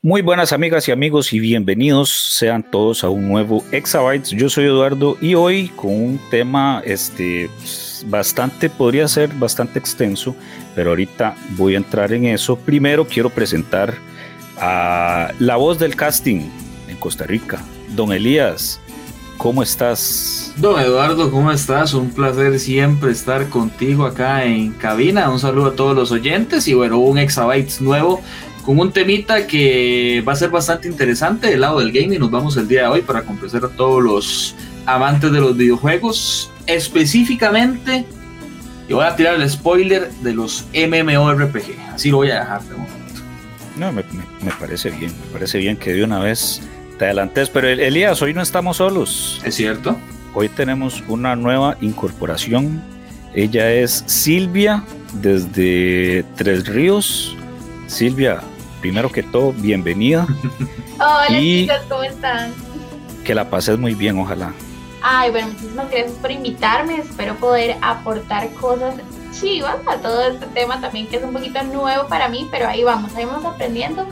Muy buenas amigas y amigos y bienvenidos sean todos a un nuevo Exabytes. Yo soy Eduardo y hoy con un tema este bastante podría ser bastante extenso, pero ahorita voy a entrar en eso. Primero quiero presentar a la voz del casting en Costa Rica, Don Elías. ¿Cómo estás? Don Eduardo, ¿cómo estás? Un placer siempre estar contigo acá en cabina. Un saludo a todos los oyentes y bueno, un Exabytes nuevo con un temita que va a ser bastante interesante del lado del gaming. Nos vamos el día de hoy para complacer a todos los amantes de los videojuegos. Específicamente, y voy a tirar el spoiler de los MMORPG. Así lo voy a dejar de momento. No, me, parece bien, me parece bien que de una vez te adelantes. Pero Elías, hoy no estamos solos. Es cierto. Hoy tenemos una nueva incorporación. Ella es Silvia desde Tres Ríos. Silvia, primero que todo, bienvenida. Hola chicos, ¿cómo están? Que la pases muy bien, ojalá. Ay, bueno, muchísimas gracias por invitarme. Espero poder aportar cosas chivas a todo este tema también, que es un poquito nuevo para mí, pero ahí vamos, ahí vamos aprendiendo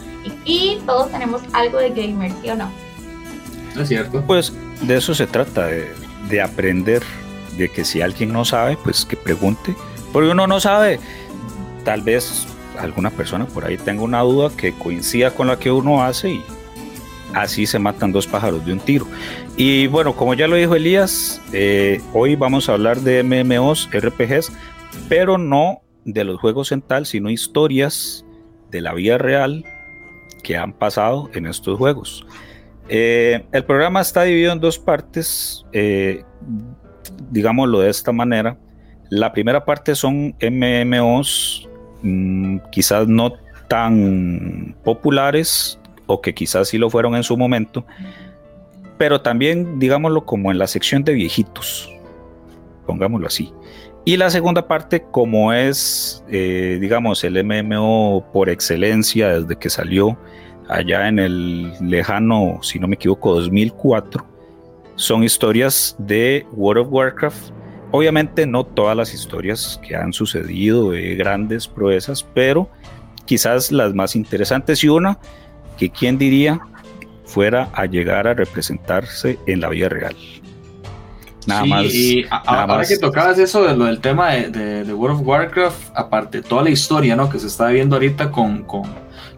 y, todos tenemos algo de gamer, ¿sí o no? Es cierto. Pues de eso se trata, de, de aprender, de que si alguien no sabe, pues que pregunte, porque uno no sabe, tal vez alguna persona por ahí tenga una duda que coincida con la que uno hace y así se matan dos pájaros de un tiro. Y bueno, como ya lo dijo Elías, eh, hoy vamos a hablar de MMOs, RPGs, pero no de los juegos en tal, sino historias de la vida real que han pasado en estos juegos. Eh, el programa está dividido en dos partes, eh, digámoslo de esta manera. La primera parte son MMOs Mm, quizás no tan populares o que quizás sí lo fueron en su momento, pero también digámoslo como en la sección de viejitos, pongámoslo así. Y la segunda parte, como es, eh, digamos, el MMO por excelencia desde que salió allá en el lejano, si no me equivoco, 2004, son historias de World of Warcraft Obviamente no todas las historias que han sucedido de grandes proezas, pero quizás las más interesantes y una que quién diría fuera a llegar a representarse en la vida real. Nada más. Y ahora que tocabas eso de lo del tema de, World of Warcraft, aparte toda la historia ¿no? que se está viendo ahorita con, con,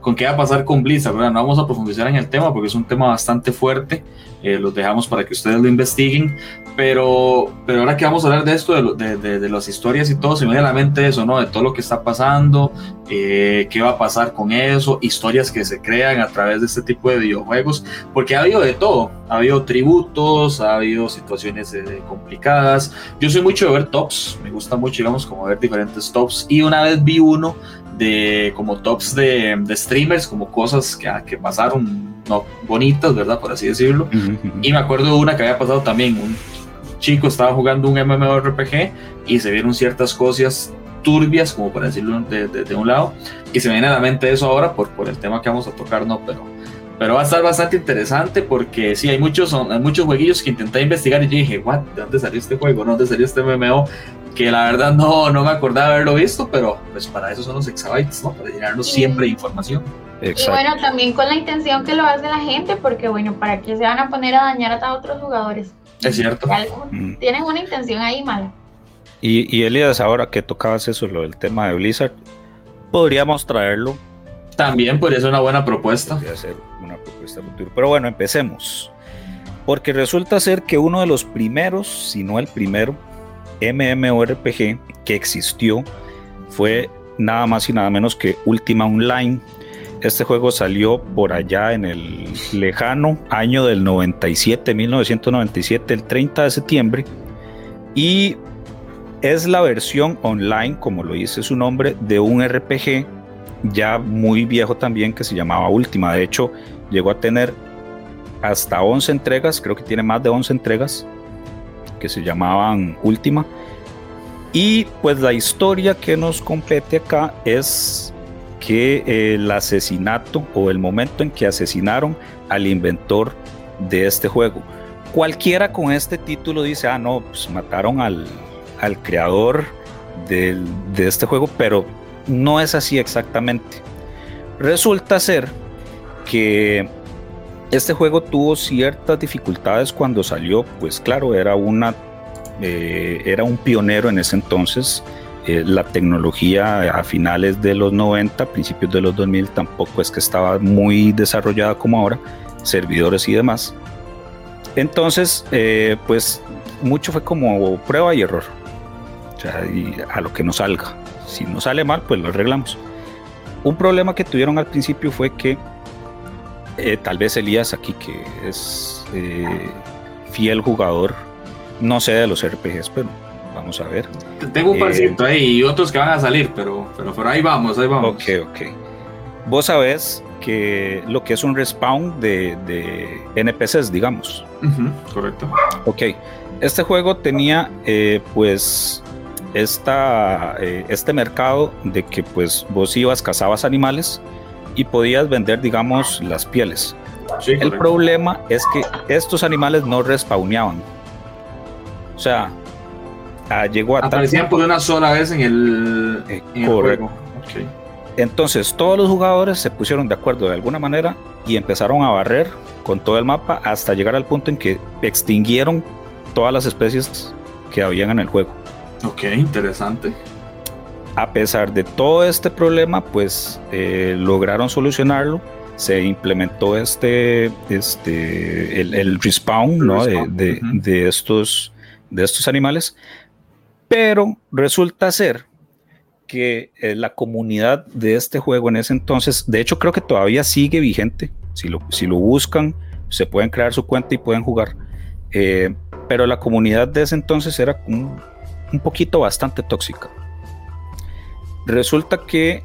con qué va a pasar con Blizzard, ¿verdad? no vamos a profundizar en el tema porque es un tema bastante fuerte, eh, los dejamos para que ustedes lo investiguen, pero, pero ahora que vamos a hablar de esto, de, de, de, las historias y todo, se me viene a la mente eso, ¿no? De todo lo que está pasando, eh, qué va a pasar con eso, historias que se crean a través de este tipo de videojuegos, porque ha habido de todo, ha habido tributos, ha habido situaciones eh, complicadas. Yo soy mucho de ver tops, me gusta mucho, digamos, como ver diferentes tops, y una vez vi uno de como tops de, de streamers, como cosas que, que pasaron no bonitas, ¿verdad? Por así decirlo. Y me acuerdo de una que había pasado también, un chico estaba jugando un MMORPG y se vieron ciertas cosas turbias, como para decirlo de, un lado, y se me viene a la mente eso ahora por, por el tema que vamos a tocar, ¿no? Pero, pero va a estar bastante interesante porque sí, hay muchos, hay muchos jueguillos que intenté investigar y yo dije, ¿what? ¿De dónde salió este juego? ¿De dónde salió este MMO? Que la verdad no, no me acordaba haberlo visto, pero pues para eso son los exabytes, ¿no? Para llenarnos siempre de información. Y bueno, también con la intención que lo hace la gente, porque bueno, ¿para qué se van a poner a dañar a otros jugadores? Es cierto. Mm. Tienen una intención ahí mala. Y, y Elias, ahora que tocabas eso, lo del tema de Blizzard, podríamos traerlo. También podría ser una buena propuesta. Podría ser una propuesta futuro. Pero bueno, empecemos. Porque resulta ser que uno de los primeros, si no el primero, MMORPG que existió fue nada más y nada menos que Ultima Online este juego salió por allá en el lejano año del 97, 1997, el 30 de septiembre. Y es la versión online, como lo dice su nombre, de un RPG ya muy viejo también que se llamaba Última. De hecho, llegó a tener hasta 11 entregas, creo que tiene más de 11 entregas que se llamaban Última. Y pues la historia que nos compete acá es que el asesinato o el momento en que asesinaron al inventor de este juego. Cualquiera con este título dice, ah, no, pues mataron al, al creador de este juego, pero no es así exactamente. Resulta ser que este juego tuvo ciertas dificultades cuando salió, pues claro, era una eh, era un pionero en ese entonces. Eh, la tecnología a finales de los 90, principios de los 2000 tampoco es que estaba muy desarrollada como ahora, servidores y demás. Entonces, eh, pues mucho fue como prueba y error. O sea, a lo que nos salga. Si no sale mal, pues lo arreglamos. Un problema que tuvieron al principio fue que tal vez Elías aquí, que es fiel jugador no sé de los RPGs, pero vamos a ver. Tengo un parcito eh, ahí y otros que van a salir, pero, pero, por ahí vamos, ahí vamos. Ok, ok. Vos sabés que lo que es un respawn de, de NPCs, digamos. correcto. Ok. Este juego tenía, eh, pues, esta, eh, este mercado de que, pues, vos ibas, cazabas animales y podías vender, digamos, las pieles. el problema es que estos animales no respawneaban o sea, ah, llegó a Aparecían por una sola vez en el, eh, juego. Entonces todos los jugadores se pusieron de acuerdo de alguna manera y empezaron a barrer con todo el mapa hasta llegar al punto en que extinguieron todas las especies que habían en el juego. Ok, interesante. A pesar de todo este problema, pues eh, lograron solucionarlo. Se implementó este, este, el, respawn, ¿no? de, de, estos de estos animales, pero resulta ser que eh, la comunidad de este juego en ese entonces, de hecho creo que todavía sigue vigente, si lo, si lo buscan, se pueden crear su cuenta y pueden jugar, eh, pero la comunidad de ese entonces era un, un poquito bastante tóxica. Resulta que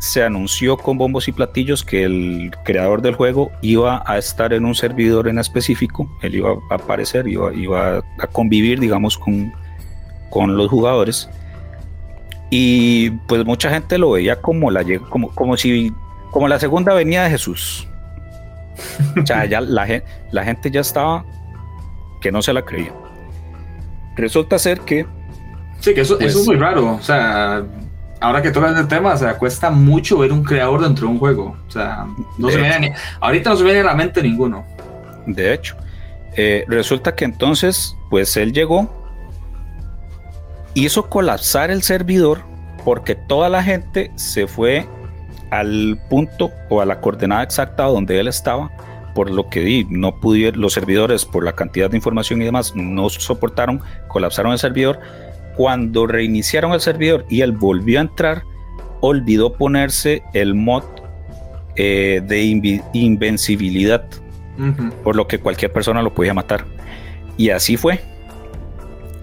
se anunció con bombos y platillos que el creador del juego iba a estar en un servidor en específico, él iba a aparecer, iba, iba a convivir, digamos, con, con los jugadores. Y pues mucha gente lo veía como la, como, como si, como la segunda venida de Jesús. o sea, ya la, la gente ya estaba que no se la creía. Resulta ser que. Sí, que eso, eso es pues muy raro. O sea, ahora que tocas el tema, o sea, cuesta mucho ver un creador dentro de un juego. O sea, no se viene ahorita no se viene a la mente ninguno. De hecho, eh, resulta que entonces, pues él llegó, hizo colapsar el servidor porque toda la gente se fue al punto o a la coordenada exacta donde él estaba, por lo que di, no pudieron, los servidores, por la cantidad de información y demás, no soportaron, colapsaron el servidor cuando reiniciaron el servidor y él volvió a entrar, olvidó ponerse el mod eh, de invencibilidad, por lo que cualquier persona lo podía matar. Y así fue.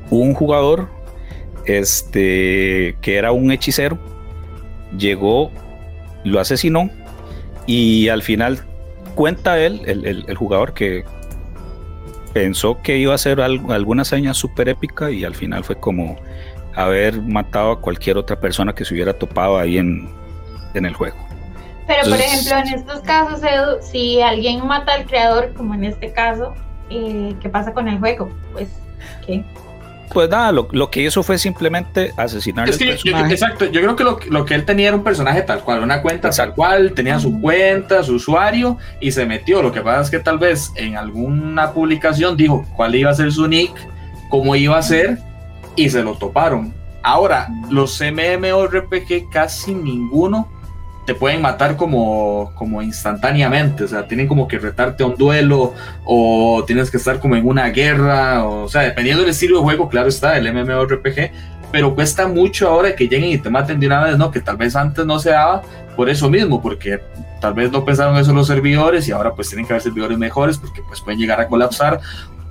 Un jugador, este, que era un hechicero, llegó, lo asesinó y al final cuenta él, el jugador que pensó que iba a ser alguna hazaña súper épica y al final fue como haber matado a cualquier otra persona que se hubiera topado ahí en, el juego. Pero por ejemplo, en estos casos, Edu, si alguien mata al creador, como en este caso, eh, ¿qué pasa con el juego? Pues, ¿qué? Pues nada, lo, que hizo fue simplemente asesinar es que Yo, exacto, yo creo que lo, que él tenía era un personaje tal cual, una cuenta tal cual, tenía su cuenta, su usuario y se metió. Lo que pasa es que tal vez en alguna publicación dijo cuál iba a ser su nick, cómo iba a ser y se lo toparon. Ahora, los MMORPG casi ninguno te pueden matar como, como instantáneamente, o sea, tienen como que retarte a un duelo o tienes que estar como en una guerra, o, sea, dependiendo del estilo de juego, claro está, el MMORPG, pero cuesta mucho ahora que lleguen y te maten de una vez, ¿no? Que tal vez antes no se daba por eso mismo, porque tal vez no pensaron eso los servidores y ahora pues tienen que haber servidores mejores porque pues pueden llegar a colapsar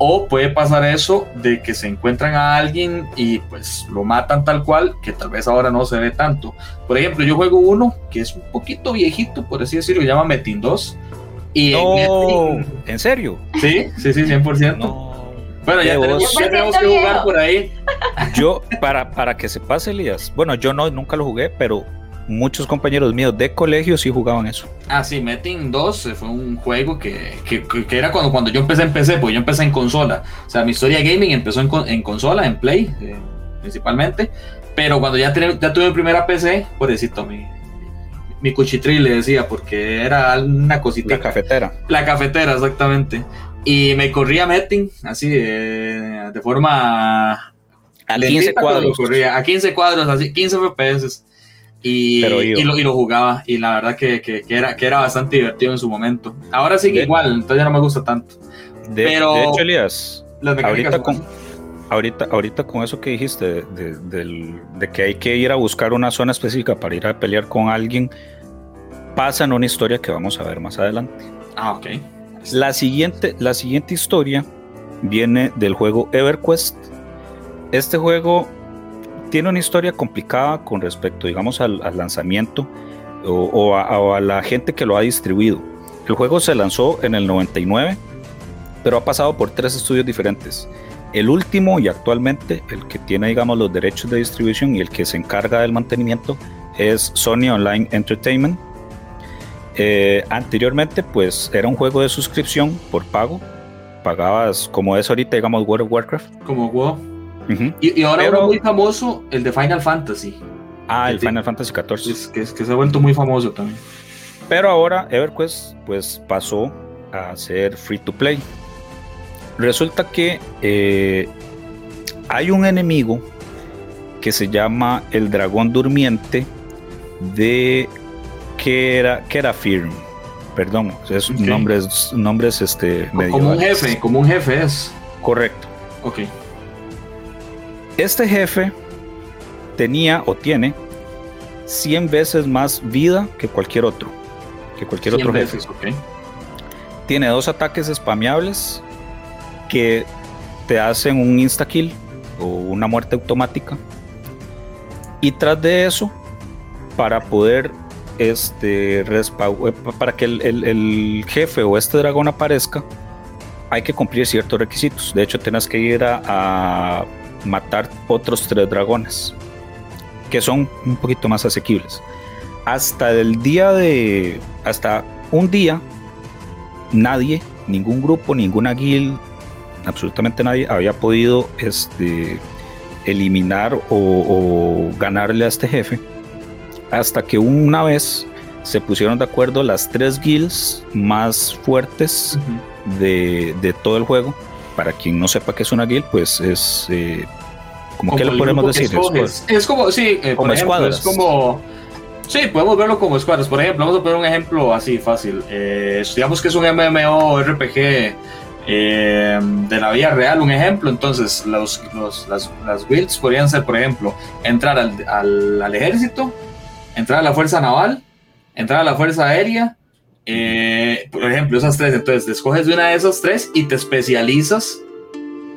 o puede pasar eso de que se encuentran a alguien y pues lo matan tal cual, que tal vez ahora no se ve tanto. Por ejemplo, yo juego uno que es un poquito viejito, por así decirlo, se llama Metin 2. Y no, en, serio? Sí, sí, sí, 100%. Bueno, ya tenemos, que jugar por ahí. Yo, para, para que se pase, Elías, bueno, yo no, nunca lo jugué, pero muchos compañeros míos de colegio sí jugaban eso. Ah, sí, Metin 2 fue un juego que, que, era cuando, cuando yo empecé en PC, porque yo empecé en consola. O sea, mi historia gaming empezó en, en consola, en Play, eh, principalmente. Pero cuando ya, ya tuve mi primera PC, por decirlo, mi, mi cuchitril le decía, porque era una cosita. La cafetera. La cafetera, exactamente. Y me corría Metting, así, de, de forma... A 15 cuadros. Corría, a 15 cuadros, así, 15 FPS. Y, y, lo, y, lo, jugaba. Y la verdad que, que, que, era, que era bastante divertido en su momento. Ahora sí que igual, entonces ya no me gusta tanto. De, Pero, de hecho, Elías, ahorita con, ahorita, ahorita con eso que dijiste, de, de, que hay que ir a buscar una zona específica para ir a pelear con alguien, pasa en una historia que vamos a ver más adelante. Ah, ok. La siguiente, la siguiente historia viene del juego EverQuest. Este juego tiene una historia complicada con respecto, digamos, al, lanzamiento o, a, a, la gente que lo ha distribuido. El juego se lanzó en el 99, pero ha pasado por tres estudios diferentes. El último y actualmente el que tiene, digamos, los derechos de distribución y el que se encarga del mantenimiento es Sony Online Entertainment. Eh, anteriormente, pues era un juego de suscripción por pago. Pagabas, como es ahorita, digamos, World of Warcraft. Como WoW. Y, ahora es muy famoso el de Final Fantasy. Ah, el, Final Fantasy XIV. que, que se ha vuelto muy famoso también. Pero ahora EverQuest pues pasó a ser free to play. Resulta que eh, hay un enemigo que se llama el dragón durmiente de que era, que era Firm. Perdón, es nombres, nombres este, Como un jefe, como un jefe es. Correcto. Ok. Este jefe tenía o tiene 100 veces más vida que cualquier otro. Que cualquier otro jefe. Tiene dos ataques spameables que te hacen un insta kill o una muerte automática. Y tras de eso, para poder este eh, para que el, jefe o este dragón aparezca, hay que cumplir ciertos requisitos. De hecho, tienes que ir a, a matar otros tres dragones que son un poquito más asequibles. Hasta el día de. Hasta un día, nadie, ningún grupo, ninguna guild, absolutamente nadie había podido este, eliminar o, ganarle a este jefe hasta que una vez se pusieron de acuerdo las tres guilds más fuertes de, todo el juego. Para quien no sepa qué es una guild, pues es eh, como, que le podemos decir. Es, como, sí, eh, como escuadras. es como Sí, podemos verlo como escuadras. Por ejemplo, vamos a poner un ejemplo así fácil. Eh, digamos que es un MMORPG eh, de la vida real, un ejemplo, entonces los, las, las builds podrían ser, por ejemplo, entrar al, al, ejército, entrar a la fuerza naval, entrar a la fuerza aérea, eh, por ejemplo, esas tres, entonces te escoges de una de esas tres y te especializas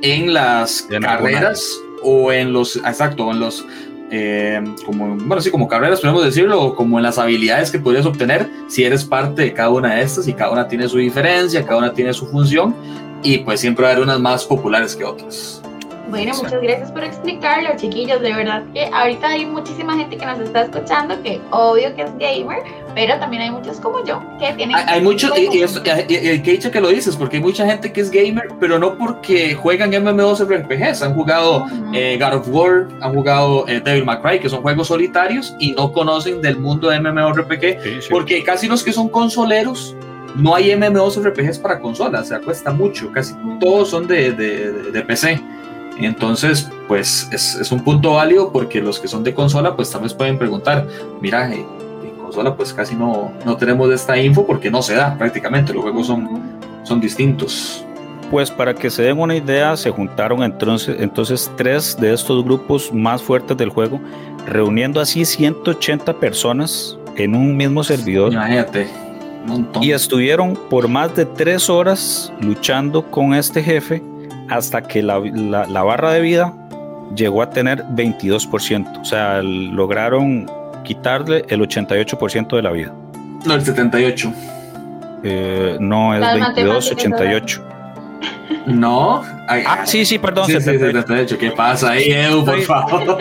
en las carreras o en los, exacto, en los eh, como, bueno, sí, como carreras, podemos decirlo, o como en las habilidades que podrías obtener si eres parte de cada una de estas y cada una tiene su diferencia, cada una tiene su función y pues siempre va a haber unas más populares que otras. Bueno, muchas gracias por explicarlo, chiquillos. De verdad que ahorita hay muchísima gente que nos está escuchando que obvio que es gamer, pero también hay muchos como yo que tienen. Hay, hay muchos, y, y, y, que dicho que lo dices, porque hay mucha gente que es gamer, pero no porque juegan MMOs RPGs. Han jugado eh, God of War, han jugado eh, Devil May Cry, que son juegos solitarios y no conocen del mundo de MMORPG, porque casi los que son consoleros no hay MMOs RPGs para consolas, se cuesta mucho, casi todos son de, de, de PC. Entonces, pues es, un punto válido porque los que son de consola, pues tal vez pueden preguntar, mira, eh, en consola pues casi no, no tenemos esta info porque no se da prácticamente, los juegos son, son distintos. Pues para que se den una idea, se juntaron entonces, entonces tres de estos grupos más fuertes del juego, reuniendo así 180 personas en un mismo servidor. Imagínate. Y estuvieron por más de tres horas luchando con este jefe hasta que la, barra de vida llegó a tener 22%. O sea, lograron quitarle el 88% de la vida. No, el 78. Eh, no, es 22, 88. No. ah, sí, sí, perdón. Sí, 78. ¿Qué pasa ahí, Edu, por favor?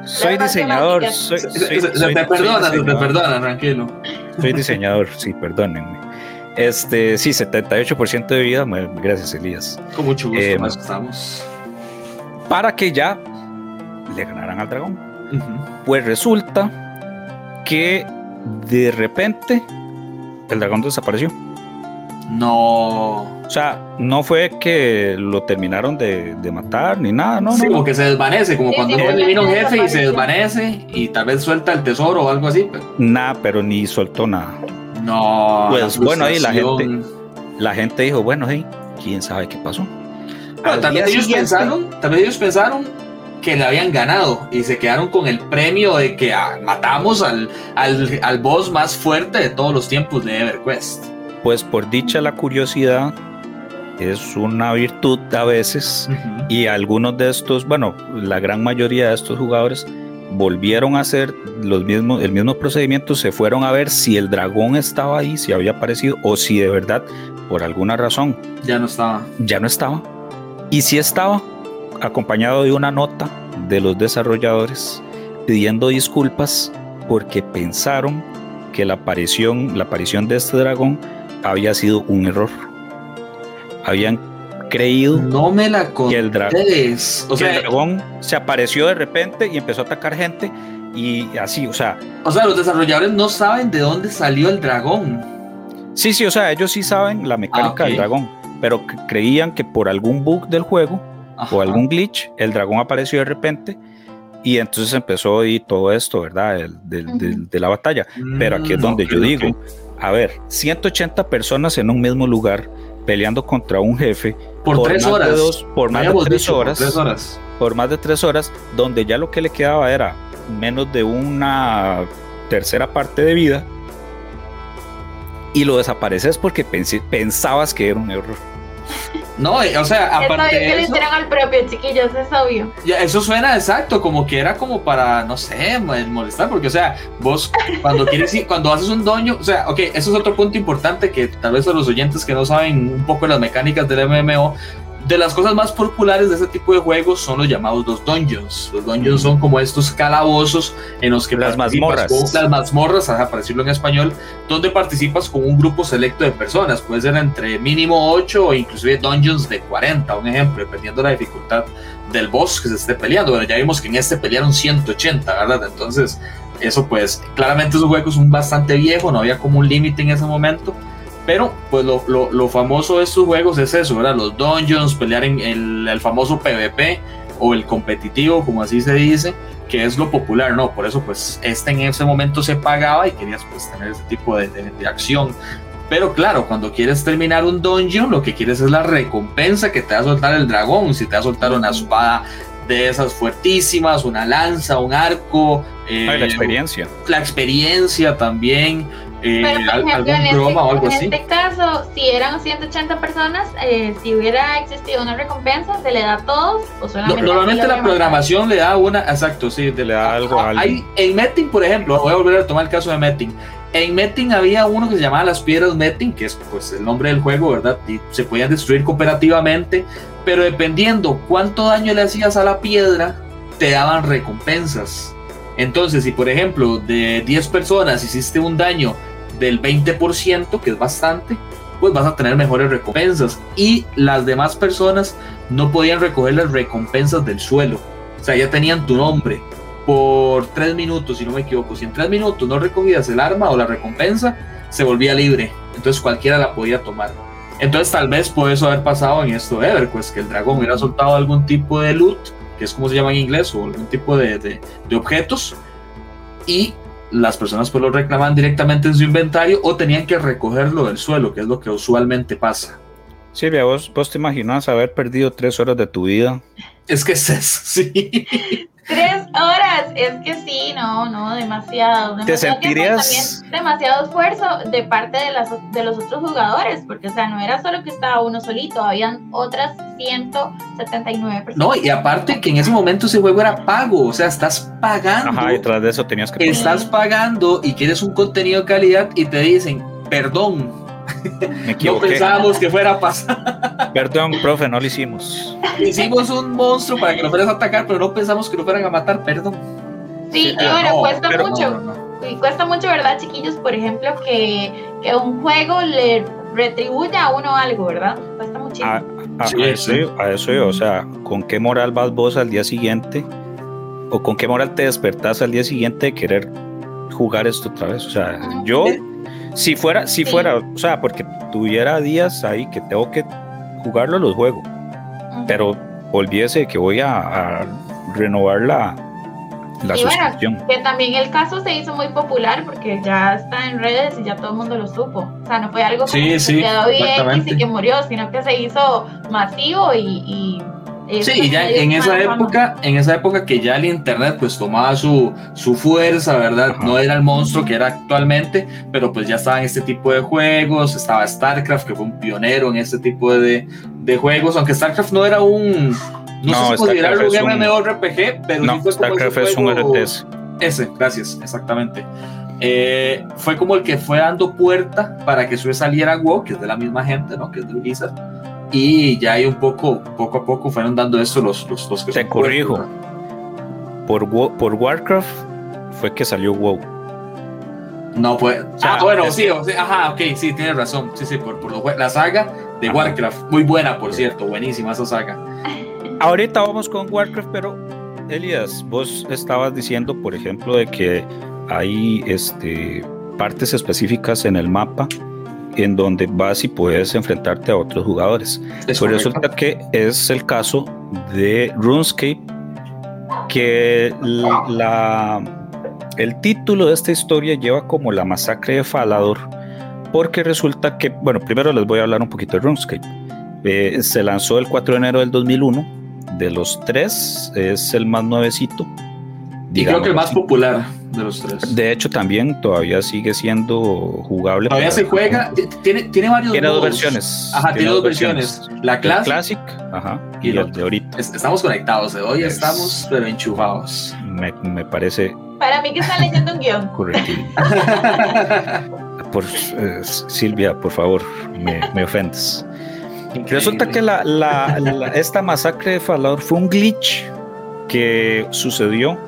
Soy diseñador. Soy, se, te perdona, se te perdona, tranquilo. Soy diseñador, sí, perdónenme. Este, sí, 78% de vida. Gracias, Elías. Con mucho gusto, eh, estamos. Para que ya le ganaran al dragón. Pues resulta que de repente el dragón desapareció. No. O sea, no fue que lo terminaron de, matar ni nada, no. Sí, no, como que se desvanece, como cuando uno elimina un jefe y se desvanece y tal vez suelta el tesoro o algo así. Nada, pero ni soltó nada. No. Pues bueno, ahí la gente, la gente dijo, bueno, hey, quién sabe qué pasó. tal vez ellos pensaron, vez ellos pensaron que le habían ganado y se quedaron con el premio de que ah, matamos al, al, al boss más fuerte de todos los tiempos de EverQuest. Pues por dicha la curiosidad es una virtud a veces y algunos de estos, bueno, la gran mayoría de estos jugadores volvieron a hacer los mismos, el mismo procedimiento, se fueron a ver si el dragón estaba ahí, si había aparecido o si de verdad, por alguna razón, ya no estaba. Ya no estaba. Y si estaba, acompañado de una nota de los desarrolladores pidiendo disculpas porque pensaron que la aparición, la aparición de este dragón había sido un error habían creído no me la que, el, o sea, el dragón se apareció de repente y empezó a atacar gente y así, o sea. O sea, los desarrolladores no saben de dónde salió el dragón. Sí, sí, o sea, ellos sí saben la mecánica ah, del dragón, pero creían que por algún bug del juego o algún glitch, el dragón apareció de repente y entonces empezó y todo esto, ¿verdad? de la batalla. Pero aquí es mm, donde yo digo, a ver, 180 personas en un mismo lugar peleando contra un jefe por, tres horas. por más de tres horas, horas. Por más de tres horas, donde ya lo que le quedaba era menos de una tercera parte de vida. Y lo desapareces porque pensabas que era un error. No, eh, o sea, aparte. de eso, al propio, chiquillos, es obvio. Ya, eso suena exacto, como que era como para, no sé, molestar, porque, o sea, vos cuando quieres ir, cuando haces un doño, o sea, ok, eso es otro punto importante que tal vez a los oyentes que no saben un poco las mecánicas del MMO, de las cosas más populares de este tipo de juegos son los llamados los dungeons. Los dungeons son como estos calabozos en los que las mazmorras, las mazmorras, para decirlo en español, donde participas con un grupo selecto de personas. Puede ser entre mínimo 8 o inclusive dungeons de 40, un ejemplo, dependiendo de la dificultad del boss que se esté peleando. Bueno, ya vimos que en este pelearon 180, ¿verdad? Entonces, eso pues, claramente esos juegos son bastante viejos, no había como un límite en ese momento pero, pues lo, lo, famoso de estos juegos es eso, ¿verdad? Los dungeons, pelear en el, famoso PvP o el competitivo, como así se dice, que es lo popular, ¿no? Por eso, pues, este en ese momento se pagaba y querías, pues, tener ese tipo de, de, acción. Pero claro, cuando quieres terminar un dungeon, lo que quieres es la recompensa que te va a soltar el dragón. Si te va a soltar una espada de esas fuertísimas, una lanza, un arco. Eh, la experiencia. La experiencia también. Eh, Pero, por ejemplo, en, este, en este caso, si eran 180 personas, eh, si hubiera existido una recompensa, ¿se le da a todos o solamente Normalmente la programación le da una, exacto, sí, le da algo a alguien. en Metin, por ejemplo, voy a volver a tomar el caso de Metin. En Metin había uno que se llamaba las piedras Metin, que es pues el nombre del juego, ¿verdad? Y se podían destruir cooperativamente, pero dependiendo cuánto daño le hacías a la piedra, te daban recompensas. Entonces, si por ejemplo de 10 personas hiciste un daño del 20%, que es bastante, pues vas a tener mejores recompensas. Y las demás personas no podían recoger las recompensas del suelo. O sea, ya tenían tu nombre por 3 minutos, si no me equivoco. Si en 3 minutos no recogías el arma o la recompensa, se volvía libre. Entonces cualquiera la podía tomar. Entonces tal vez puede eso haber pasado en esto de Everquest, que el dragón hubiera soltado algún tipo de loot, que es como se llama en inglés, o algún tipo de, de objetos, y las personas pues lo reclamaban directamente en su inventario o tenían que recogerlo del suelo, que es lo que usualmente pasa. Silvia, ¿vos, vos te imaginas haber perdido tres horas de tu vida? Es que es eso, sí. Es que sí, no, no, demasiado. ¿Te sentirías? demasiado esfuerzo de parte de, las, de los otros jugadores, porque, o sea, no era solo que estaba uno solito, habían otras 179 personas. No, y aparte que en ese momento ese juego era pago, o sea, estás pagando. Ajá, y tras de eso tenías que Estás pagando y quieres un contenido de calidad y te dicen, perdón, no pensábamos que fuera a pasar. Perdón, profe, no lo hicimos. Hicimos un monstruo para que lo fueras a atacar, pero no pensamos que lo fueran a matar, perdón. Sí, y bueno, cuesta mucho. y cuesta mucho, ¿verdad, chiquillos? Por ejemplo, que, que un juego le retribuya a uno algo, ¿verdad? Cuesta muchísimo. A, a, eso, a eso yo, o sea, ¿con qué moral vas vos al día siguiente? ¿O con qué moral te despertás al día siguiente de querer jugar esto otra vez. O sea, yo, si fuera, si fuera, o sea, porque tuviera días ahí que tengo que jugarlo, los juego. Pero olvídese que voy a, renovar la, la suscripción. que también el caso se hizo muy popular porque ya está en redes y ya todo el mundo lo supo. O sea, no fue algo que se quedó bien y que murió, sino que se hizo masivo y Sí, y ya en esa época, en esa época que ya el internet pues tomaba su, su fuerza, ¿verdad? No era el monstruo que era actualmente, pero pues ya estaban este tipo de juegos, estaba StarCraft, que fue un pionero en este tipo de, de juegos, aunque StarCraft no era un, no, sé si considerarlo un MMORPG, pero no, sí fue StarCraft es un RTS. Ese, gracias, exactamente. Eh, fue como el que fue dando puerta para que su saliera WoW, que es de la misma gente, ¿no? Que es de Blizzard y ya hay un poco, poco a poco fueron dando esto los, los, los que Te corrijo. por, por Warcraft fue que salió WoW. No, pues. ah, bueno, sí, ajá, ok, sí, tienes razón. Sí, sí, por, por la saga de Warcraft. Muy buena, por cierto, buenísima esa saga. Ahorita vamos con Warcraft, pero Elias, vos estabas diciendo, por ejemplo, de que hay este, partes específicas en el mapa en donde vas y puedes enfrentarte a otros jugadores. Pues resulta que es el caso de RuneScape, que la, el título de esta historia lleva como la masacre de Falador, porque resulta que, bueno, primero les voy a hablar un poquito de RuneScape. Eh, se lanzó el 4 de enero del 2001, de los tres es el más nuevecito. Y creo que el más popular de los tres. De hecho, también todavía sigue siendo jugable. Todavía se juega, tiene, tiene varios. Tiene dos versiones. Ajá, tiene, dos versiones. La Classic, ajá, y, el de ahorita. Estamos conectados, hoy estamos pero enchufados. Me, me, parece. Para mí que están leyendo un guion. Correcto. por, eh, Silvia, por favor, me, me ofendes. Resulta que la, la, esta masacre de Fallout fue un glitch que sucedió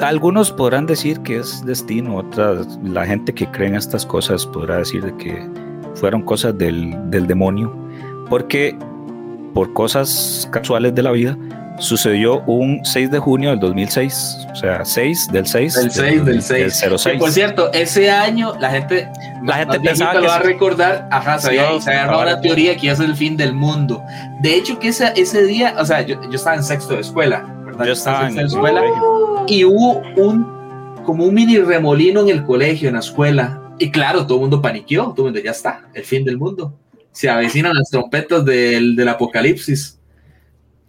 algunos podrán decir que es destino, otras, la gente que cree en estas cosas podrá decir de que fueron cosas del, del demonio, porque por cosas casuales de la vida sucedió un 6 de junio del 2006, o sea, 6 del 6 del 6 del, 6. 06. por cierto, ese año la gente la gente pensaba que lo va a recordar, ajá, se había, se había una teoría que iba a ser el fin del mundo. De hecho que ese, ese día, o sea, yo, yo estaba en sexto de escuela yo estaba en la escuela y hubo un como un mini remolino en el colegio, en la escuela. Y claro, todo el mundo paniqueó, todo el mundo ya está, el fin del mundo. Se avecinan las trompetas del, del apocalipsis.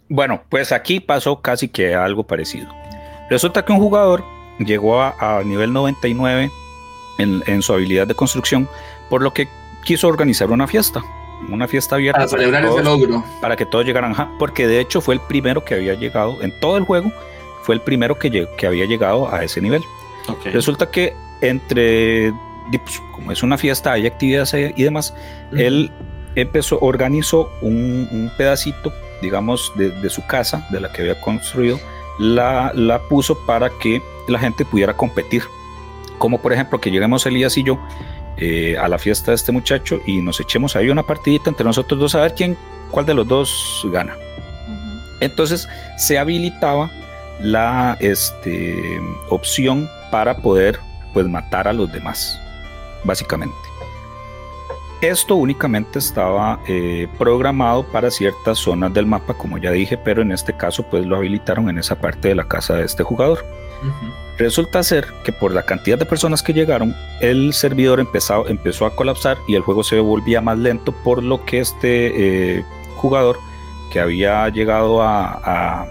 Bueno, pues aquí pasó casi que algo parecido. Resulta que un jugador llegó a, nivel 99 en, en, su habilidad de construcción, por lo que quiso organizar una fiesta una fiesta abierta. Para celebrar ese logro. Para que todos llegaran, porque de hecho fue el primero que había llegado en todo el juego, fue el primero que, que había llegado a ese nivel. Resulta que entre, pues, como es una fiesta, hay actividades y demás, él empezó, organizó un, pedacito, digamos, de, su casa, de la que había construido, la, la puso para que la gente pudiera competir. Como por ejemplo que lleguemos Elías y yo eh, a la fiesta de este muchacho y nos echemos ahí una partidita entre nosotros dos a ver quién, cuál de los dos gana. Entonces se habilitaba la este, opción para poder pues matar a los demás, básicamente. Esto únicamente estaba eh, programado para ciertas zonas del mapa, como ya dije, pero en este caso pues lo habilitaron en esa parte de la casa de este jugador. Resulta ser que por la cantidad de personas que llegaron, el servidor empezó, empezó a colapsar y el juego se volvía más lento, por lo que este eh, jugador que había llegado a,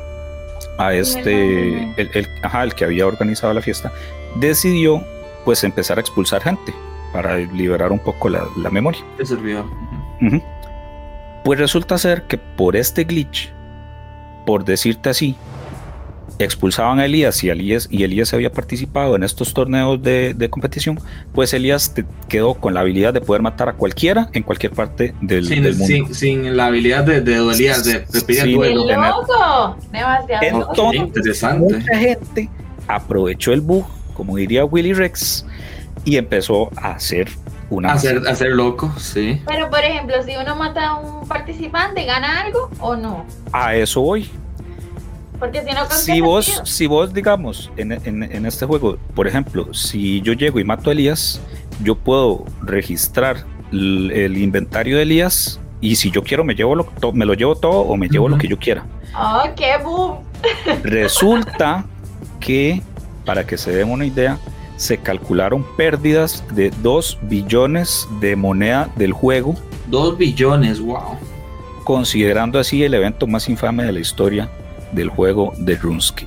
a, este, el, el, que había organizado la fiesta, decidió pues empezar a expulsar gente para liberar un poco la, memoria. El servidor. Pues resulta ser que por este glitch, por decirte así, expulsaban a Elías y Elías, y Elías había participado en estos torneos de, competición, pues Elías quedó con la habilidad de poder matar a cualquiera en cualquier parte del, mundo. Sin, la habilidad de, de Elías de, pedir duelo. Loco. Entonces, mucha gente aprovechó el bug, como diría Willy Rex, y empezó a hacer una... Hacer, hacer loco, sí. Pero, por ejemplo, si uno mata a un participante, ¿gana algo o no? A eso voy Porque si no si vos, si vos, digamos, en, en, este juego, por ejemplo, si yo llego y mato a Elías, yo puedo registrar el, inventario de Elías y si yo quiero me llevo lo, me lo llevo todo o me llevo lo que yo quiera. ¡Oh, qué boom! Resulta que, para que se den una idea, se calcularon pérdidas de 2 billones de moneda del juego. 2 billones, wow. Considerando así el evento más infame de la historia del juego de Runsky.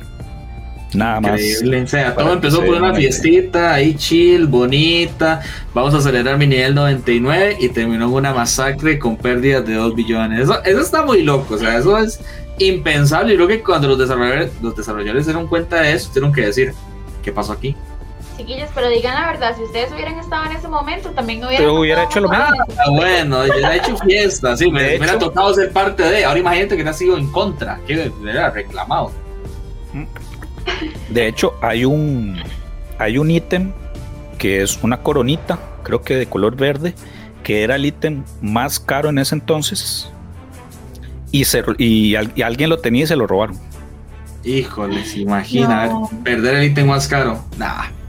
Nada más. O sea, todo empezó por una fiestita ahí chill, bonita. Vamos a acelerar mi nivel 99 y terminó en una masacre con pérdidas de 2 billones. Eso, eso está muy loco. O sea, eso es impensable. Y creo que cuando los desarrolladores, los desarrolladores se dieron cuenta de eso, tuvieron que decir: ¿Qué pasó aquí? Chiquillos, pero digan la verdad, si ustedes hubieran estado en ese momento, también hubieran. hubiera hecho lo mismo. Ah, bueno, yo hubiera hecho fiesta, sí, me, hubiera tocado ser parte de. Ahora imagínate que no ha sido en contra, que hubiera reclamado. De hecho, hay un hay un ítem que es una coronita, creo que de color verde, que era el ítem más caro en ese entonces. Y, se, y, alguien lo tenía y se lo robaron. Híjole, se imagina perder el ítem más caro. Nah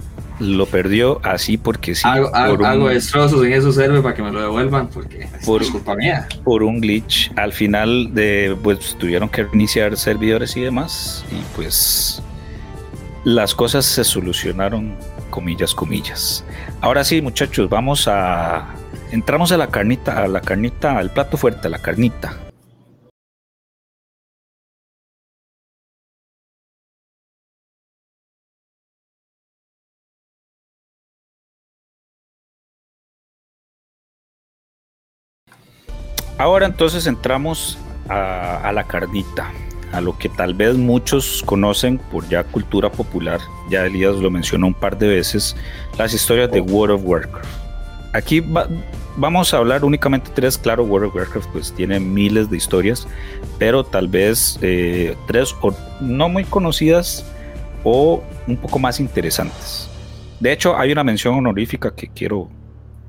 lo perdió así porque sí. Hago, destrozos en eso serve para que me lo devuelvan porque por, es culpa mía. Por un glitch. Al final de pues tuvieron que iniciar servidores y demás. Y pues las cosas se solucionaron, comillas, comillas. Ahora sí, muchachos, vamos a. Entramos a la carnita, a la carnita, al plato fuerte, a la carnita. Ahora entonces entramos a, la carnita, a lo que tal vez muchos conocen por ya cultura popular, ya Elías lo mencionó un par de veces, las historias de World of Warcraft. Aquí vamos a hablar únicamente tres, claro, World of Warcraft pues tiene miles de historias, pero tal vez eh, tres o no muy conocidas o un poco más interesantes. De hecho, hay una mención honorífica que quiero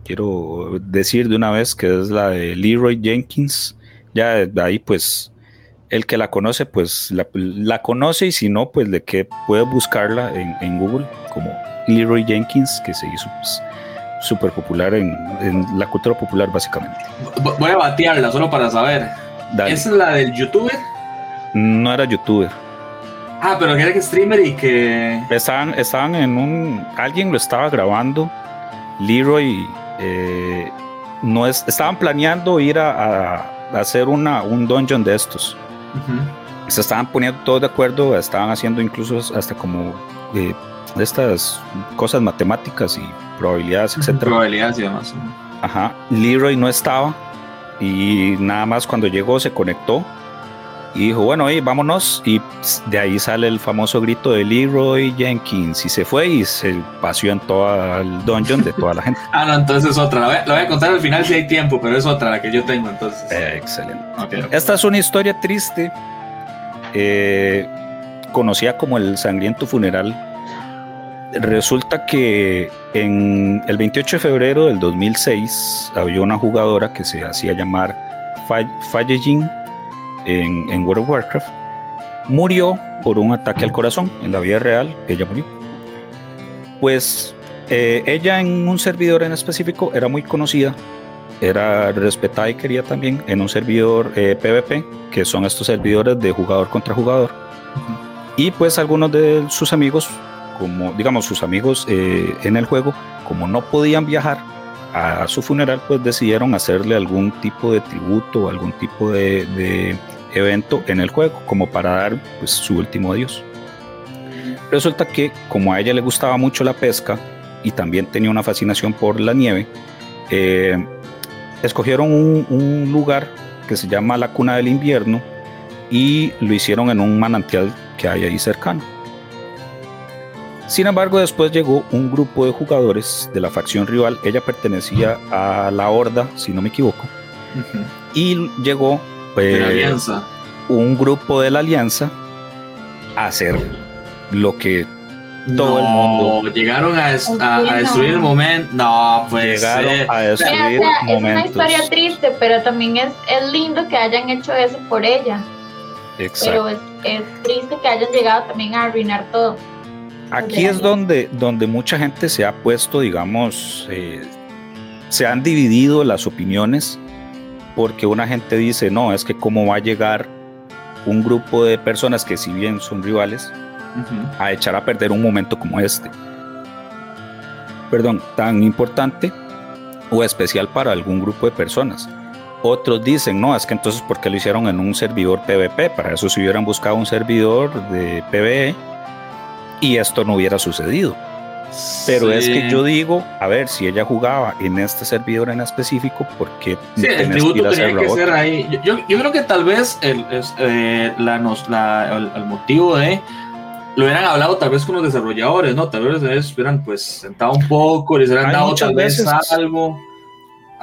quiero decir de una vez que es la de Leroy Jenkins. Ya de ahí, pues, el que la conoce, pues la, conoce y si no, pues de que puede buscarla en, Google como Leroy Jenkins, que se hizo pues, súper popular en, la cultura popular, básicamente. Voy a batearla solo para saber. ¿Esa es la del youtuber? No era youtuber. Ah, pero era que streamer y que. Estaban, estaban en un. Alguien lo estaba grabando. Leroy eh, no es, estaban planeando ir a, hacer una, un dungeon de estos. Se estaban poniendo todos de acuerdo, estaban haciendo incluso hasta como eh, estas cosas matemáticas y probabilidades, etcétera. Probabilidades y demás. Ajá. Leroy no estaba y nada más cuando llegó se conectó y dijo, bueno, ahí vámonos. Y de ahí sale el famoso grito de Leroy Jenkins. Y se fue y se paseó en todo el dungeon de toda la gente. ah, no, entonces es otra. La voy, a contar al final si hay tiempo, pero es otra la que yo tengo entonces. excelente. Esta es una historia triste, eh, conocida como el sangriento funeral. Resulta que en el 28 de febrero del 2006 había una jugadora que se hacía llamar Fallejin en, World of Warcraft, murió por un ataque al corazón. En la vida real, ella murió. Pues eh, ella en un servidor en específico era muy conocida, era respetada y quería también en un servidor PvP, eh, que son estos servidores de jugador contra jugador. Y pues algunos de sus amigos, como digamos sus amigos eh, en el juego, como no podían viajar a su funeral, pues decidieron hacerle algún tipo de tributo, algún tipo de evento en el juego, como para dar pues, su último adiós. Resulta que como a ella le gustaba mucho la pesca y también tenía una fascinación por la nieve, eh, escogieron un, lugar que se llama la Cuna del Invierno y lo hicieron en un manantial que hay ahí cercano. Sin embargo, después llegó un grupo de jugadores de la facción rival. Ella pertenecía a la Horda, si no me equivoco. Y llegó alianza. un grupo de la alianza a hacer lo que todo el mundo. Llegaron a, destruir el momento. No, pues. Llegaron a destruir Es una historia triste, pero también es, es lindo que hayan hecho eso por ella. Pero es, triste que hayan llegado también a arruinar todo. Aquí es donde, donde mucha gente se ha puesto, digamos, eh, se han dividido las opiniones porque una gente dice, no, es que cómo va a llegar un grupo de personas que si bien son rivales, a echar a perder un momento como este. Perdón, tan importante o especial para algún grupo de personas. Otros dicen, no, es que entonces, ¿por qué lo hicieron en un servidor PvP? Para eso si hubieran buscado un servidor de PvE y esto no hubiera sucedido. Pero es que yo digo, a ver, si ella jugaba en este servidor en específico, ¿por qué sí, el tributo tenía que ser ahí? Yo, yo, creo que tal vez el, eh, la, la, el, motivo de lo hubieran hablado tal vez con los desarrolladores, ¿no? Tal vez hubieran pues sentado un poco, les hubieran dado tal vez algo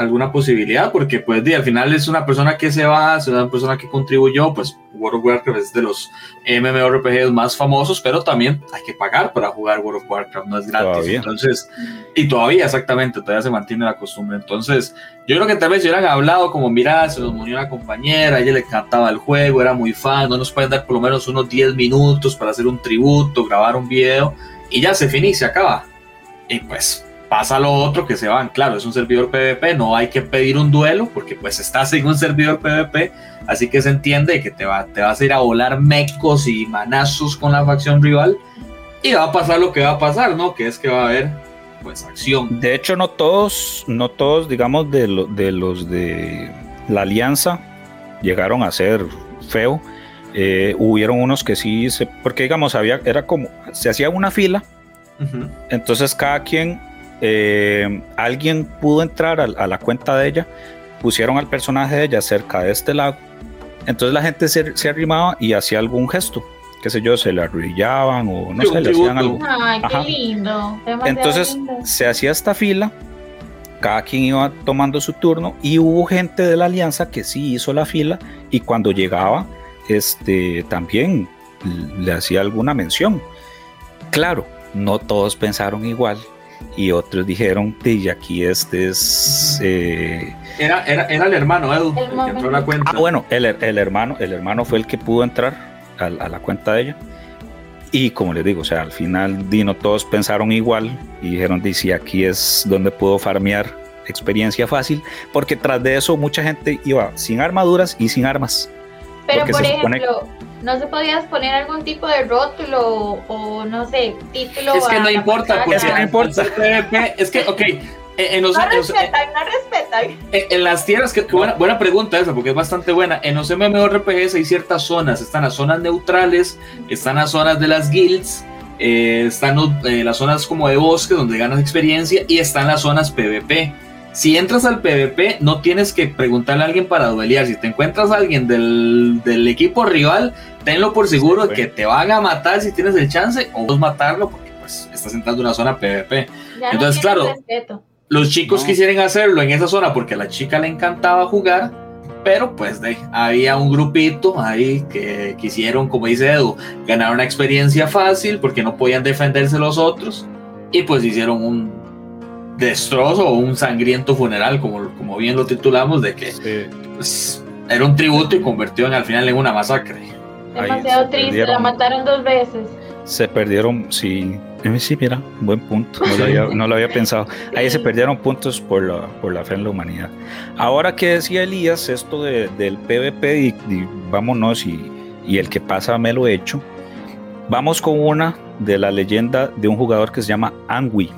alguna posibilidad, porque pues al final es una persona que se va, es una persona que contribuyó, pues World of Warcraft es de los MMORPGs más famosos, pero también hay que pagar para jugar World of Warcraft, no es gratis. Entonces, y todavía exactamente, todavía se mantiene la costumbre. Entonces, yo creo que tal vez si hubieran hablado como, mira, se nos murió una compañera, a ella le encantaba el juego, era muy fan, no nos pueden dar por lo menos unos 10 minutos para hacer un tributo, grabar un video, y ya se finí, se acaba. Y pues pasa lo otro que se van, claro, es un servidor PvP, no hay que pedir un duelo porque pues estás en un servidor PvP, así que se entiende que te, va, te vas a ir a volar mecos y manazos con la facción rival y va a pasar lo que va a pasar, ¿no? Que es que va a haber pues acción. De hecho, no todos, no todos, digamos, de, de los de la alianza llegaron a ser feo. Eh, hubieron unos que sí, se, porque digamos, había, era como, se hacía una fila, entonces cada quien eh, alguien pudo entrar a, la cuenta de ella, pusieron al personaje de ella cerca de este lago, entonces la gente se, arrimaba y hacía algún gesto, qué sé yo, se le arruillaban o no sé, le hacían algo. Ay, qué lindo. Entonces se hacía esta fila, cada quien iba tomando su turno y hubo gente de la alianza que sí hizo la fila y cuando llegaba, este, también le hacía alguna mención. Claro, no todos pensaron igual y otros dijeron, y aquí este es... Eh, era, era, era, el hermano Edu, el, que entró a la cuenta. Ah, bueno, el, el, hermano, el hermano fue el que pudo entrar a, a, la cuenta de ella. Y como les digo, o sea, al final Dino todos pensaron igual y dijeron, dice, aquí es donde puedo farmear experiencia fácil, porque tras de eso mucha gente iba sin armaduras y sin armas. Pero por ejemplo, ¿no se podía poner algún tipo de rótulo o no sé, título? Es que no importa, pues no importa. Es que, ok. En los, no respetan, no respetan. En, las tierras, que, buena, buena, pregunta esa, porque es bastante buena. En los MMORPGs hay ciertas zonas, están las zonas neutrales, están las zonas de las guilds, eh, están eh, las zonas como de bosque donde ganas experiencia y están las zonas PvP si entras al PvP, no tienes que preguntarle a alguien para duelear. Si te encuentras a alguien del, equipo rival, tenlo por seguro que te van a matar si tienes el chance o vos matarlo porque pues estás entrando en una zona PvP. Entonces, claro, los chicos quisieran hacerlo en esa zona porque a la chica le encantaba jugar, pero pues de, había un grupito ahí que quisieron, como dice Edu, ganar una experiencia fácil porque no podían defenderse los otros y pues hicieron un destrozo o un sangriento funeral, como, como bien lo titulamos, de que pues, era un tributo y convirtió en, al final en una masacre. Demasiado triste, la mataron dos veces. Se perdieron, sí, eh, sí, mira, buen punto, no lo había, pensado. Ahí se perdieron puntos por la, por la fe en la humanidad. Ahora que decía Elías esto de, del PvP y, vámonos y, y, el que pasa me lo he hecho, vamos con una de la leyenda de un jugador que se llama Angui.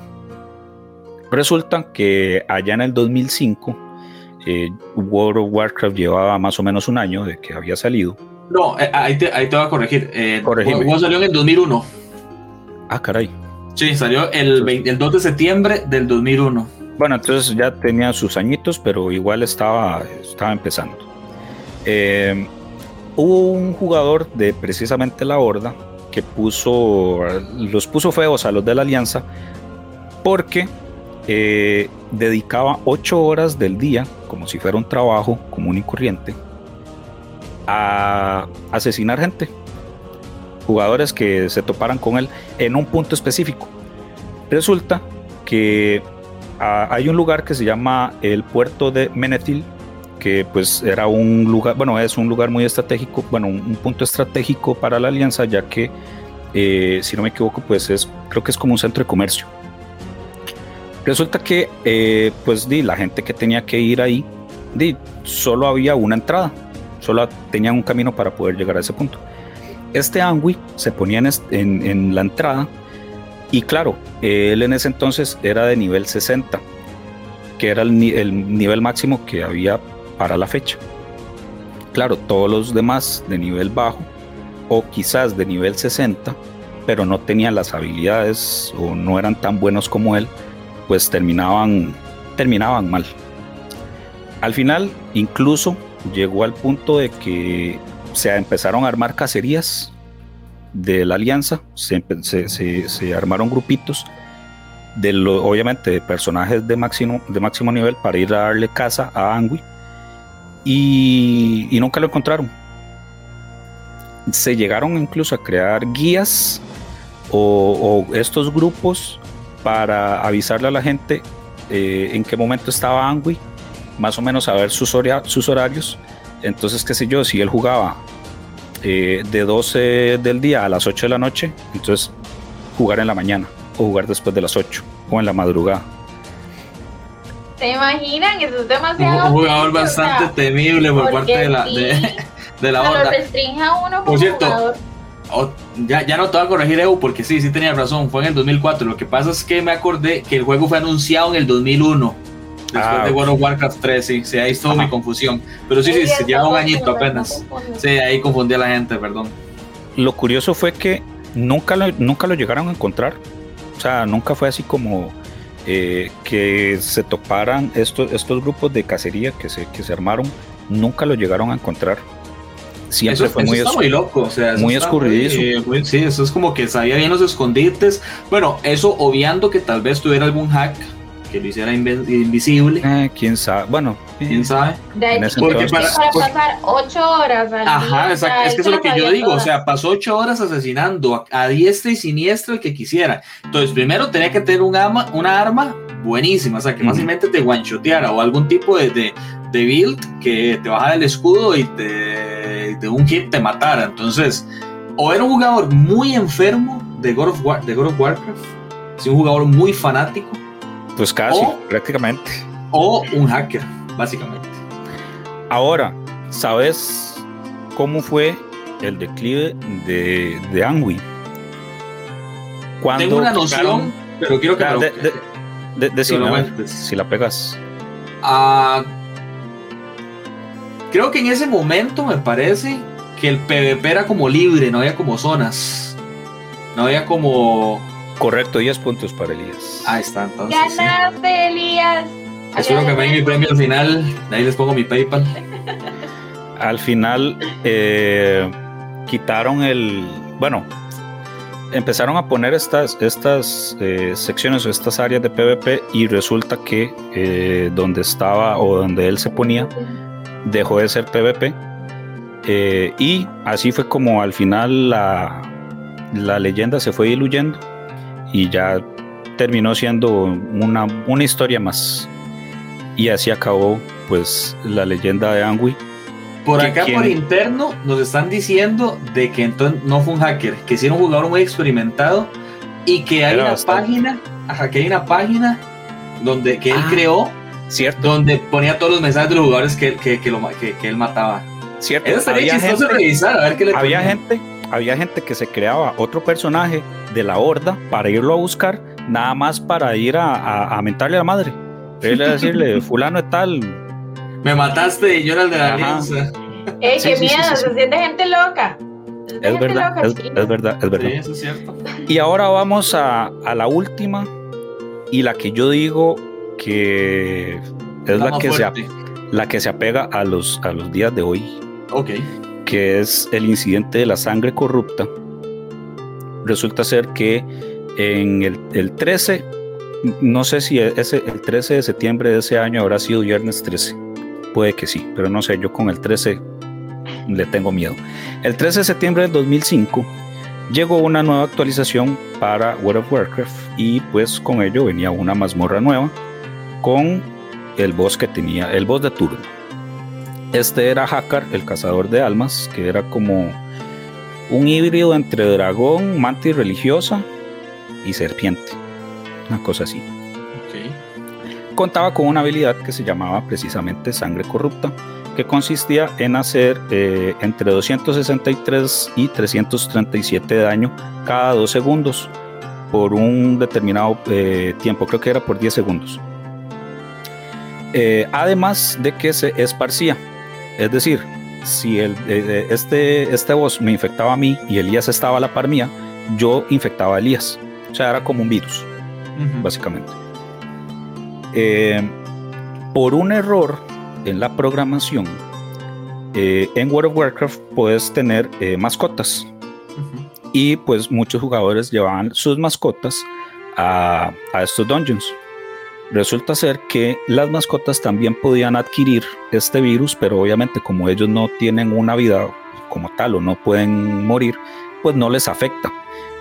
Resulta que allá en el 2005, eh, World of Warcraft llevaba más o menos un año de que había salido. No, eh, ahí, te, ahí, te, voy a corregir. Eh, salió en el 2001. Ah, caray. Sí, salió el, el 2 de septiembre del 2001. Bueno, entonces ya tenía sus añitos, pero igual estaba, estaba empezando. Eh, hubo un jugador de precisamente la Horda que puso, los puso feos a los de la Alianza porque eh, dedicaba ocho horas del día, como si fuera un trabajo común y corriente, a asesinar gente. Jugadores que se toparan con él en un punto específico. Resulta que ah, hay un lugar que se llama el puerto de Menethil, que pues era un lugar, bueno, es un lugar muy estratégico, bueno, un, punto estratégico para la alianza, ya que, eh, si no me equivoco, pues es, creo que es como un centro de comercio. Resulta que, eh, pues, di, la gente que tenía que ir ahí, di, solo había una entrada, solo tenían un camino para poder llegar a ese punto. Este Angui se ponía en, la entrada y claro, él en ese entonces era de nivel 60, que era el, el nivel máximo que había para la fecha. Claro, todos los demás de nivel bajo o quizás de nivel 60, pero no tenían las habilidades o no eran tan buenos como él, pues terminaban, terminaban mal. Al final, incluso llegó al punto de que se empezaron a armar cacerías de la alianza, se, se, armaron grupitos de lo, obviamente de personajes de máximo, de máximo nivel para ir a darle casa a Angui y, nunca lo encontraron. Se llegaron incluso a crear guías o, estos grupos para avisarle a la gente eh, en qué momento estaba Angui, más o menos saber sus, sus horarios. Entonces, qué sé yo, si él jugaba eh, de 12 del día a las 8 de la noche, entonces jugar en la mañana o jugar después de las 8 o en la madrugada. ¿Se imaginan? Eso es demasiado. Un jugador bastante temible por parte de la, de, de la Lo restrinja uno por cierto, ya, ya no te voy a corregir, Evo, porque sí, sí tenía razón. Fue en el 2004. Lo que pasa es que me acordé que el juego fue anunciado en el 2001. Después ah, de World of Warcraft 3, sí, sí ahí estuvo mi confusión. Pero sí, sí, se lleva un añito apenas. Sí, ahí confundí a la gente, perdón. Lo curioso fue que nunca lo, nunca lo llegaron a encontrar. O sea, nunca fue así como eh, que se toparan estos, estos grupos de cacería que se, que se armaron, nunca lo llegaron a encontrar. Siempre fue muy, muy loco, muy escurridizo. sí, eso es como que sabía bien los escondites. Bueno, eso obviando que tal vez tuviera algún hack que lo hiciera invisible. Eh, quién sabe. Bueno, quién sabe. Porque para, pasar ocho horas. ajá, exacto. Es que eso es lo que yo digo. O sea, pasó ocho horas asesinando a, diestra y siniestra el que quisiera. Entonces, primero tenía que tener un arma, una arma buenísima, o sea, que fácilmente te guanchoteara o algún tipo de, de, de, build que te bajara el escudo y te, de un hit te matara. Entonces, o era un jugador muy enfermo de God of, War, de God of Warcraft, sí, un jugador muy fanático pues casi, prácticamente. O un hacker, básicamente. Ahora, ¿sabes cómo fue el declive de, de Angui? Tengo una noción, pero quiero que... de, de, si la pegas. Ah, creo que en ese momento me parece que el PvP era como libre, no había como zonas. No había como Correcto, 10 puntos para Elías. Ahí está, entonces. Ganaste, Elías. Espero que me den mi premio al final. De ahí les pongo mi PayPal. al final eh, quitaron el. Bueno, empezaron a poner estas, estas eh, secciones o estas áreas de PvP y resulta que eh, donde estaba o donde él se ponía dejó de ser PvP. y así fue como al final la, la leyenda se fue diluyendo y ya terminó siendo una, una historia más. Y así acabó pues la leyenda de Angui. Por acá por interno nos están diciendo de que entonces no fue un hacker, que sí era un jugador muy experimentado y que hay una página, ajá, que hay una página donde que él ah, creó, cierto, donde ponía todos los mensajes de los jugadores que, que, que, lo, que, él mataba. Cierto. Eso estaría chistoso revisar, a ver qué le Había gente había gente que se creaba otro personaje de la horda para irlo a buscar, nada más para ir a, a, mentarle a la madre. Él decirle, fulano es tal. Me mataste y yo era el de la alianza. ¡Ey, qué miedo! se siente gente loca. Es verdad, es, verdad, es verdad. eso es cierto. Y ahora vamos a, a, la última y la que yo digo que es la, que, se, la que se apega a los, a los días de hoy. Ok que es el incidente de la sangre corrupta, resulta ser que en el, 13, no sé si ese, el 13 de septiembre de ese año habrá sido viernes 13, puede que sí, pero no sé, yo con el 13 le tengo miedo. El 13 de septiembre del 2005 llegó una nueva actualización para World of Warcraft y pues con ello venía una mazmorra nueva con el boss que tenía, el boss de turno. Este era Hakar, el cazador de almas, que era como un híbrido entre dragón, mantis religiosa y serpiente. Una cosa así. Contaba con una habilidad que se llamaba precisamente sangre corrupta, que consistía en hacer eh, entre 263 y 337 de daño cada dos segundos por un determinado eh, tiempo, creo que era por 10 segundos. Eh, además de que se esparcía, es decir, si el, este, este voz me infectaba a mí y Elías estaba a la par mía, yo infectaba a Elías. O sea, era como un virus, básicamente. por un error en la programación, eh, en World of Warcraft puedes tener eh, mascotas. Y pues muchos jugadores llevaban sus mascotas a, estos dungeons. Resulta ser que las mascotas también podían adquirir este virus, pero obviamente como ellos no tienen una vida como tal o no pueden morir, pues no les afecta.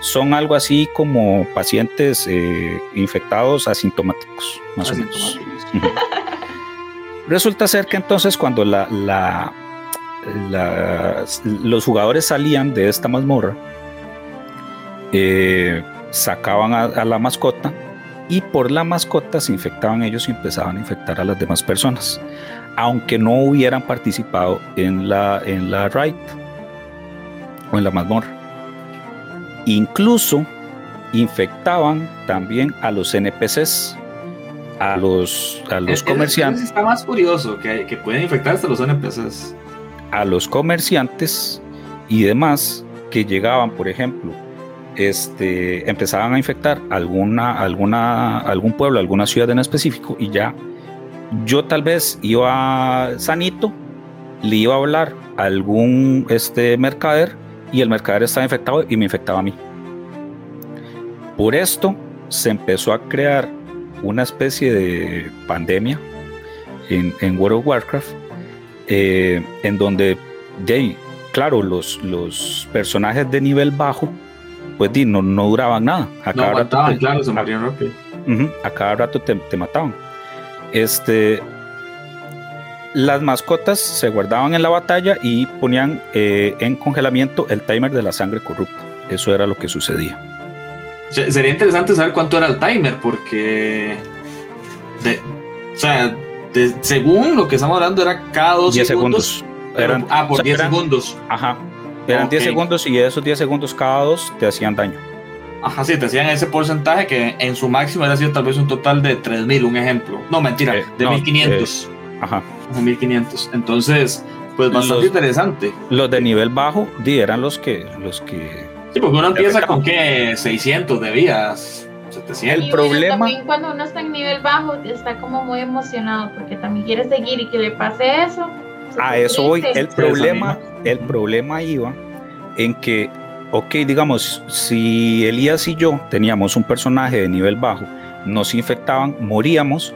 Son algo así como pacientes eh, infectados asintomáticos, más o menos. Resulta ser que entonces cuando la, los jugadores salían de esta mazmorra, eh, sacaban a, la mascota y por la mascota se infectaban ellos y empezaban a infectar a las demás personas, aunque no hubieran participado en la, en la raid o en la mazmorra. Incluso infectaban también a los NPCs a los, a los comerciantes. está más curioso, que, que pueden infectarse los NPCs. A los comerciantes y demás que llegaban, por ejemplo, este, empezaban a infectar alguna, alguna, algún pueblo, alguna ciudad en específico y ya yo tal vez iba sanito, le iba a hablar a algún este, mercader y el mercader estaba infectado y me infectaba a mí. Por esto se empezó a crear una especie de pandemia en, World of Warcraft, eh, en donde, Jay, claro, los, los personajes de nivel bajo, pues no, no duraban nada. A cada rato te, claro, se morían rápido. a cada rato te, mataban. Este, las mascotas se guardaban en la batalla y ponían eh, en congelamiento el timer de la sangre corrupta. Eso era lo que sucedía. Sería interesante saber cuánto era el timer, porque. o sea, según lo que estamos hablando, era cada dos segundos. Eran, ah, por 10 segundos. Ajá. Eran 10 segundos y esos 10 segundos cada dos te hacían daño. Ajá, sí, te hacían ese porcentaje que en su máximo era sido tal vez un total de 3000, un ejemplo. No, mentira, eh, de 1500. Eh, ajá. 1500. Entonces, pues bastante interesante. Los de nivel bajo, di, eran los que, los que Sí, porque uno empieza con que 600 de vías. 700. El problema. También cuando uno está en nivel bajo, está como muy emocionado porque también quiere seguir y que le pase eso. A eso voy. El problema, el problema iba en que, ok, digamos, si Elías y yo teníamos un personaje de nivel bajo, nos infectaban, moríamos.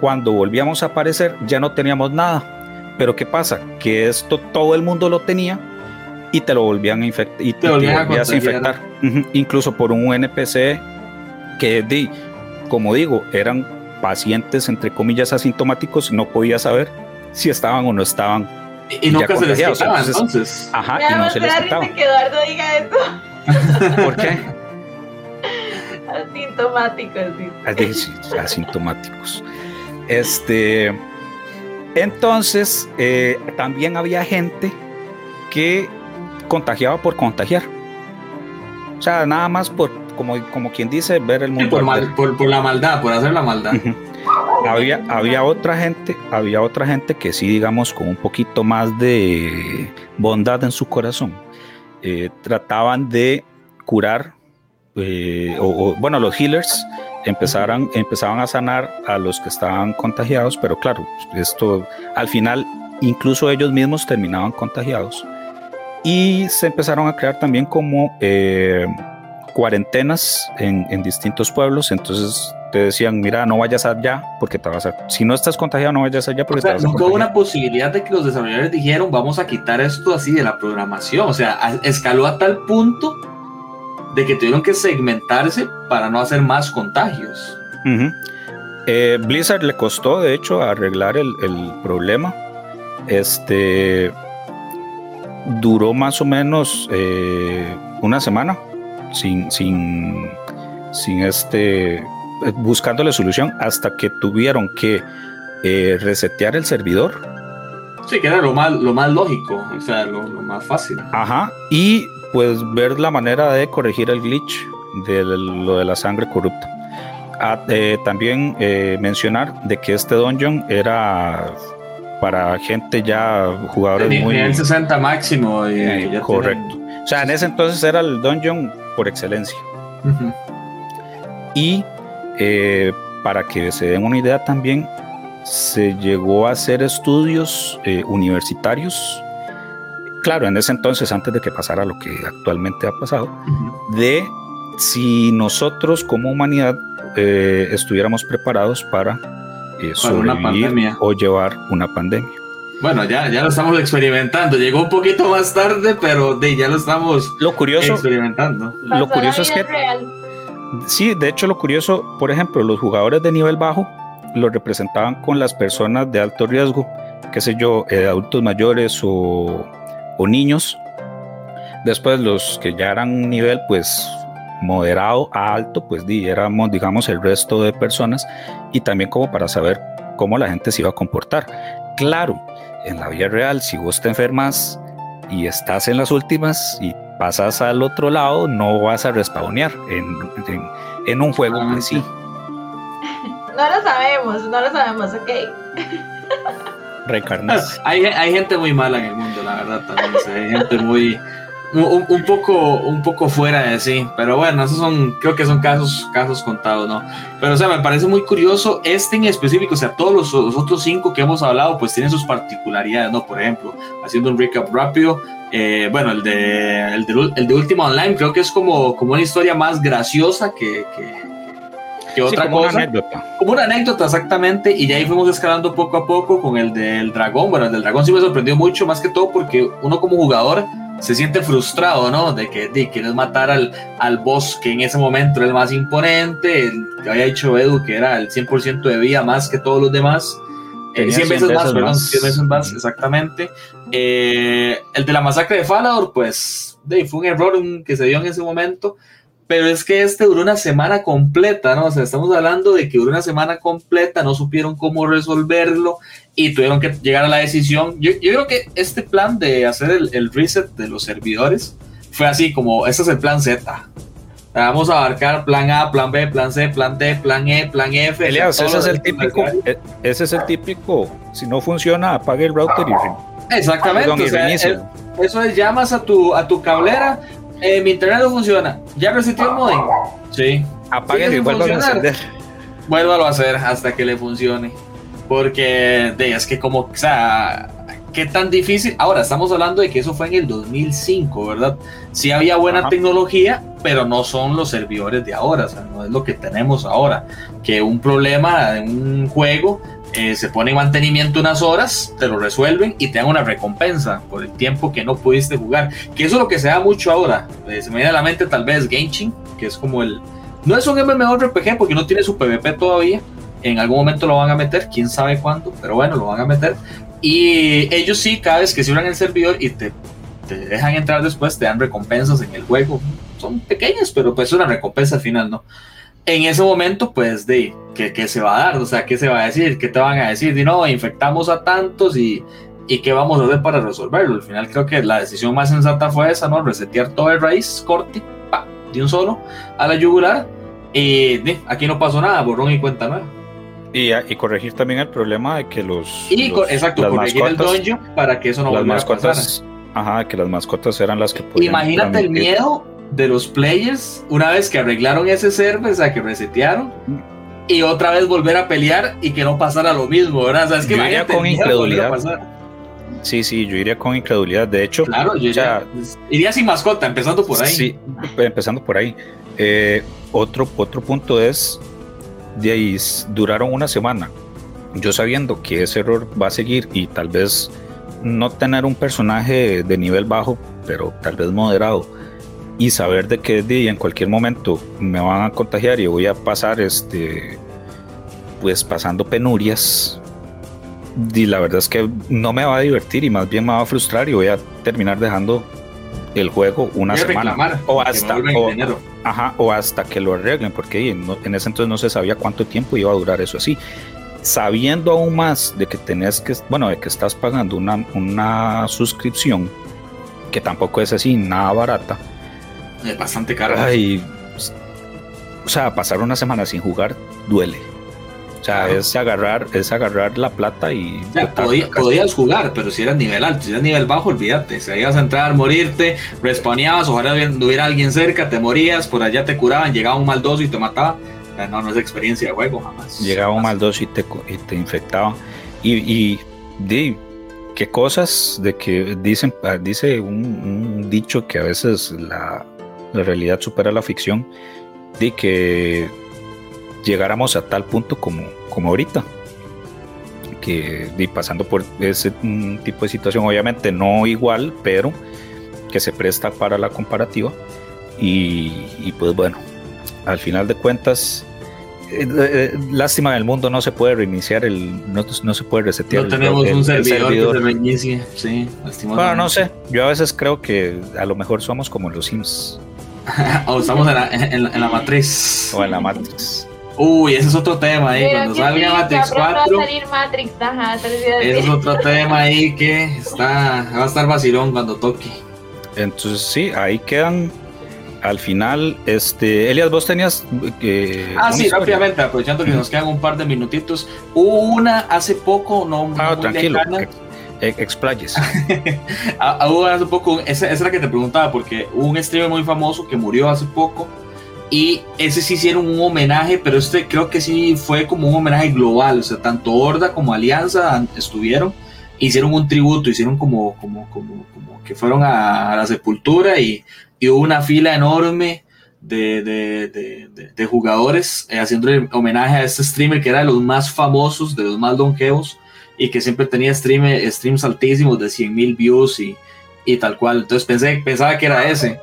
Cuando volvíamos a aparecer, ya no teníamos nada. Pero ¿qué pasa? Que esto todo el mundo lo tenía y te lo volvían a infectar y te, volvías a, infectar incluso por un NPC que di, como digo eran pacientes entre comillas asintomáticos no podía saber si estaban o no estaban y, nunca se les quitaba entonces, ajá y no se les quitaba que Eduardo diga eso ¿por qué? asintomáticos asintomáticos este entonces eh, también había gente que contagiaba por contagiar. O sea, nada más por, como, como quien dice, ver el mundo. por, por, la maldad, por hacer la maldad. Había, había otra gente, había otra gente que sí, digamos, con un poquito más de bondad en su corazón, eh, trataban de curar, eh, o, bueno, los healers empezaran, empezaban a sanar a los que estaban contagiados, pero claro, esto al final incluso ellos mismos terminaban contagiados y se empezaron a crear también como eh, cuarentenas en, distintos pueblos. Entonces te decían, mira, no vayas allá porque te vas a... Si no estás contagiado, no vayas allá porque te vas a... No una posibilidad de que los desarrolladores dijeron, vamos a quitar esto así de la programación. O sea, escaló a tal punto de que tuvieron que segmentarse para no hacer más contagios. Eh, Blizzard le costó, de hecho, arreglar el, el problema este duró más o menos eh, una semana sin, sin, sin este buscándole solución hasta que tuvieron que eh, resetear el servidor. Sí, que era lo más, lo más lógico, o sea, lo, más fácil. Ajá, y pues ver la manera de corregir el glitch de lo de la sangre corrupta. Ah, eh, también eh, mencionar de que este dungeon era para gente ya jugadores muy muy 60 máximo y, correcto o sea en ese entonces era el dungeon por excelencia y eh, para que se den una idea también se llegó a hacer estudios universitarios claro en ese entonces antes de que pasara lo que actualmente ha pasado de si nosotros como humanidad eh, estuviéramos preparados para, eh, sobrevivir o llevar una pandemia. Bueno, ya, ya lo estamos experimentando. Llegó un poquito más tarde, pero de, ya lo estamos lo curioso, experimentando. Lo curioso es que... Sí, de hecho lo curioso, por ejemplo, los jugadores de nivel bajo lo representaban con las personas de alto riesgo, qué sé yo, eh, adultos mayores o, o niños. Después los que ya eran nivel, pues moderado a alto, pues éramos, digamos, el resto de personas y también como para saber cómo la gente se iba a comportar. Claro, en la vida real, si vos te enfermas y estás en las últimas y pasas al otro lado, no vas a respawnear en, en, un juego que sí. No lo sabemos, no lo sabemos, ok. Reencarnas. Hay, hay gente muy mala en el mundo, la verdad, también. hay gente muy un, poco, un poco fuera de sí, pero bueno, esos son, creo que son casos, casos contados, ¿no? Pero o sea, me parece muy curioso este en específico, o sea, todos los, otros cinco que hemos hablado, pues tienen sus particularidades, ¿no? Por ejemplo, haciendo un recap rápido, eh, bueno, el de, el de, el de Ultima Online creo que es como, como una historia más graciosa que, que, otra como cosa. Una anécdota. Como una anécdota, exactamente. Y ya ahí fuimos escalando poco a poco con el del dragón. Bueno, el del dragón sí me sorprendió mucho, más que todo porque uno como jugador se siente frustrado, ¿no? De que de, quieres matar al, al boss que en ese momento era el más imponente, el que había hecho Edu, que era el 100% de vida más que todos los demás. 100, eh, veces, más, perdón, 100 veces más, exactamente. Eh, el de la masacre de Falador, pues de, fue un error que se dio en ese momento, pero es que este duró una semana completa, ¿no? O sea, estamos hablando de que duró una semana completa, no supieron cómo resolverlo y tuvieron que llegar a la decisión. Yo, yo creo que este plan de hacer el, reset de los servidores fue así como, este es el plan Z. Vamos a abarcar plan A, plan B, plan C, plan D, plan E, plan F. ese es el típico, e, ese es el típico, si no funciona, apague el router y Exactamente. eso es, llamas a tu, a tu cablera, eh, mi internet no funciona, ya reseté el modem. Sí. Apague y vuelva a encender. Vuélvalo a hacer hasta que le funcione. Porque de, es que como, o sea, qué tan difícil. Ahora estamos hablando de que eso fue en el 2005, ¿verdad? Sí había buena tecnología, pero no son los servidores de ahora, o sea, no es lo que tenemos ahora. Que un problema en un juego eh, se pone en mantenimiento unas horas, te lo resuelven y te dan una recompensa por el tiempo que no pudiste jugar. Que eso es lo que se da mucho ahora. Eh, se me viene a la mente tal vez Genshin, que es como el... No es un MMORPG porque no tiene su PvP todavía, en algún momento lo van a meter, quién sabe cuándo, pero bueno, lo van a meter. Y ellos sí, cada vez que cierran el servidor y te, te dejan entrar después, te dan recompensas en el juego. Son pequeñas, pero pues es una recompensa al final, ¿no? En ese momento, pues, de ¿qué, se va a dar? O sea, ¿qué se va a decir? ¿Qué te van a decir? De no, infectamos a tantos y, y qué vamos a hacer para resolverlo. Al final creo que la decisión más sensata fue esa, ¿no? Resetear todo el raíz, corte, pa, de un solo, a la yugular. Y aquí no pasó nada, borrón y cuenta nueva. Y, corregir también el problema de que los. Y exacto, corregir el dungeon para que eso no las mascotas, a Ajá, que las mascotas eran las que podían. Imagínate el miedo de los players una vez que arreglaron ese server, o sea, que resetearon. Y otra vez volver a pelear y que no pasara lo mismo, ¿verdad? O sea, es que yo iría con incredulidad. Sí, sí, yo iría con incredulidad. De hecho, claro, yo ya, iría sin mascota, empezando por ahí. Sí, empezando por ahí. Eh, otro, otro punto es de ahí duraron una semana. Yo sabiendo que ese error va a seguir y tal vez no tener un personaje de nivel bajo, pero tal vez moderado, y saber de que en cualquier momento me van a contagiar y voy a pasar este pues pasando penurias. Y la verdad es que no me va a divertir y más bien me va a frustrar y voy a terminar dejando el juego una semana. o hasta o, hasta que lo arreglen porque en ese entonces no se sabía cuánto tiempo iba a durar eso así. Sabiendo aún más de que tenés que bueno de que estás pagando una, una suscripción que tampoco es así nada barata es bastante cara o sea pasar una semana sin jugar duele o sea, es agarrar, es agarrar la plata y. podías jugar, pero si eras nivel alto, si eras nivel bajo, olvídate. Si ibas a entrar, morirte, respawneabas, ojalá no hubiera alguien cerca, te morías, por allá te curaban, llegaba un maldoso y te mataba. No, no es experiencia de juego, jamás. Llegaba un maldoso y te, y te infectaba. Y, y di, qué cosas de que dicen, ah, dice un, dicho que a veces la, la realidad supera la ficción, de que llegáramos a tal punto como, como ahorita. Que pasando por ese tipo de situación, obviamente no igual, pero que se presta para la comparativa. Y, pues bueno, al final de cuentas, eh, eh, lástima del mundo, no se puede reiniciar el, no, no se puede resetear. No tenemos un servidor, que se reinicie, sí, Bueno, no sé, yo a veces creo que a lo mejor somos como los Sims. o estamos en la, en la matriz. O en la matriz. Uy, ese es otro tema ahí. cuando salga Matrix 4. Matrix, ese es otro tema ahí que está, va a estar vacilón cuando toque. Entonces, sí, ahí quedan. Al final, este, Elias, vos tenías que. ah, sí, rápidamente, aprovechando que nos quedan un par de minutitos. Hubo una hace poco, no. Ah, tranquilo. Explayes. Ah, ah, hubo hace poco, esa, es la que te preguntaba, porque hubo un streamer muy famoso que murió hace poco y ese sí hicieron un homenaje, pero este creo que sí fue como un homenaje global, o sea, tanto Horda como Alianza estuvieron, hicieron un tributo, hicieron como, como, como, que fueron a, la sepultura y, y, hubo una fila enorme de, de, de, de jugadores eh, haciendo homenaje a este streamer que era de los más famosos, de los más longevos y que siempre tenía stream, streams altísimos de 100 mil views y, y tal cual. Entonces pensé, pensaba que era ese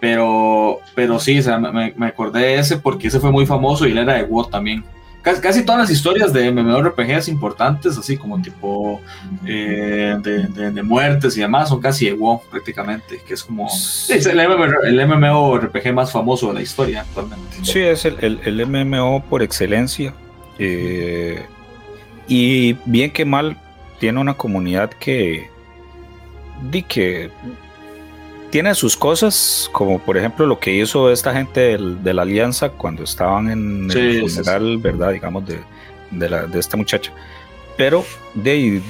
pero, pero sí, o sea, me, me, acordé de ese porque ese fue muy famoso y él era de WoW también. Casi, casi todas las historias de MMORPGs importantes, así como tipo eh, de, de, muertes y demás, son casi de WoW prácticamente, que es como es el, el, MMORPG más famoso de la historia actualmente. Sí, es el, el, el MMO por excelencia. Eh, y bien que mal, tiene una comunidad que, di que tiene sus cosas, como por ejemplo lo que hizo esta gente de la Alianza cuando estaban en el funeral, ¿verdad? Digamos, de, de, la, de esta muchacha. Pero de,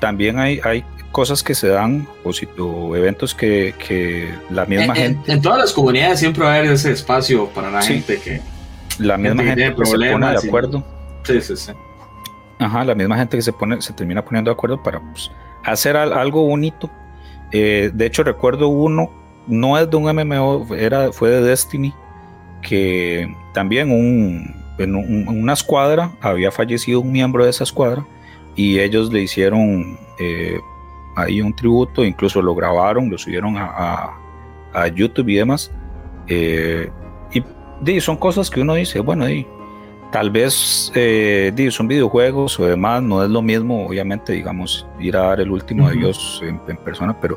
también hay, hay cosas que se dan o, eventos que, que, la misma gente... En, todas las comunidades siempre va a haber ese espacio para la gente que... La misma gente, que se pone de acuerdo. Sí, sí, sí. Ajá, la misma gente que se, pone, se termina poniendo de acuerdo para pues, hacer algo bonito eh, de hecho, recuerdo uno, no es de un MMO, era, fue de Destiny, que también en, una escuadra había fallecido un miembro de esa escuadra y ellos le hicieron eh, ahí un tributo, incluso lo grabaron, lo subieron a, YouTube y demás. Eh, y, son cosas que uno dice, bueno, y, Tal vez eh, son videojuegos o demás, no es lo mismo, obviamente, digamos, ir a dar el último de Dios en, persona, pero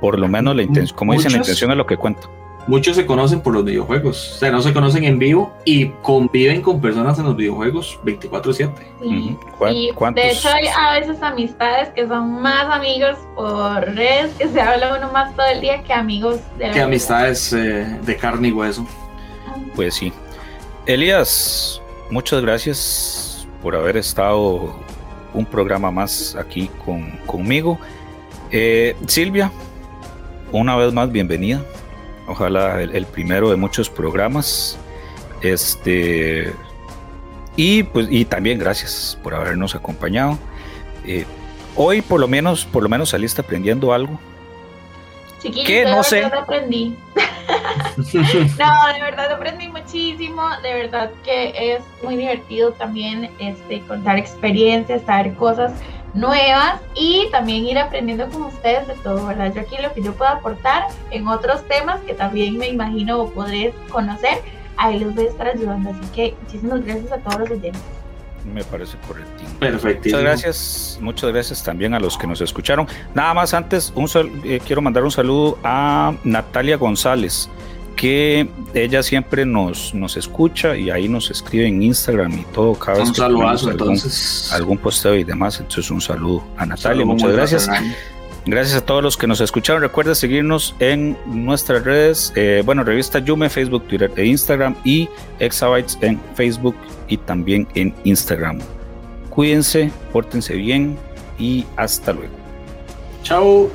por lo menos la intención, como dicen, la intención es lo que cuento. Muchos se conocen por los videojuegos, o sea, no se conocen en vivo y conviven con personas en los videojuegos 24/7. y de hecho hay a veces amistades que son más amigos por redes, que se habla uno más todo el día que amigos de Que amistades eh, de carne y hueso. Pues sí, Elías, muchas gracias por haber estado un programa más aquí con, conmigo. Eh, Silvia, una vez más bienvenida. Ojalá el, primero de muchos programas. Este y pues y también gracias por habernos acompañado. Eh, hoy por lo menos por lo menos saliste aprendiendo algo. Que no sé. Aprendí. no, de verdad aprendí muchísimo, de verdad que es muy divertido también este, contar experiencias, saber cosas nuevas y también ir aprendiendo con ustedes de todo, ¿verdad? Yo aquí lo que yo puedo aportar en otros temas que también me imagino podré conocer, ahí los voy a estar ayudando, así que muchísimas gracias a todos los oyentes. Me parece correcto. Perfecto. Muchas gracias, muchas gracias también a los que nos escucharon. Nada más antes, un eh, quiero mandar un saludo a Natalia González, que ella siempre nos, nos escucha y ahí nos escribe en Instagram y todo cada vez un que saludo algún, entonces. algún posteo y demás. Entonces un saludo a Natalia, muchas gracias. Gracias a todos los que nos escucharon. Recuerda seguirnos en nuestras redes, eh, bueno, revista Yume, Facebook, Twitter e Instagram y Exabytes en Facebook y también en Instagram. Cuídense, pórtense bien y hasta luego. Chao.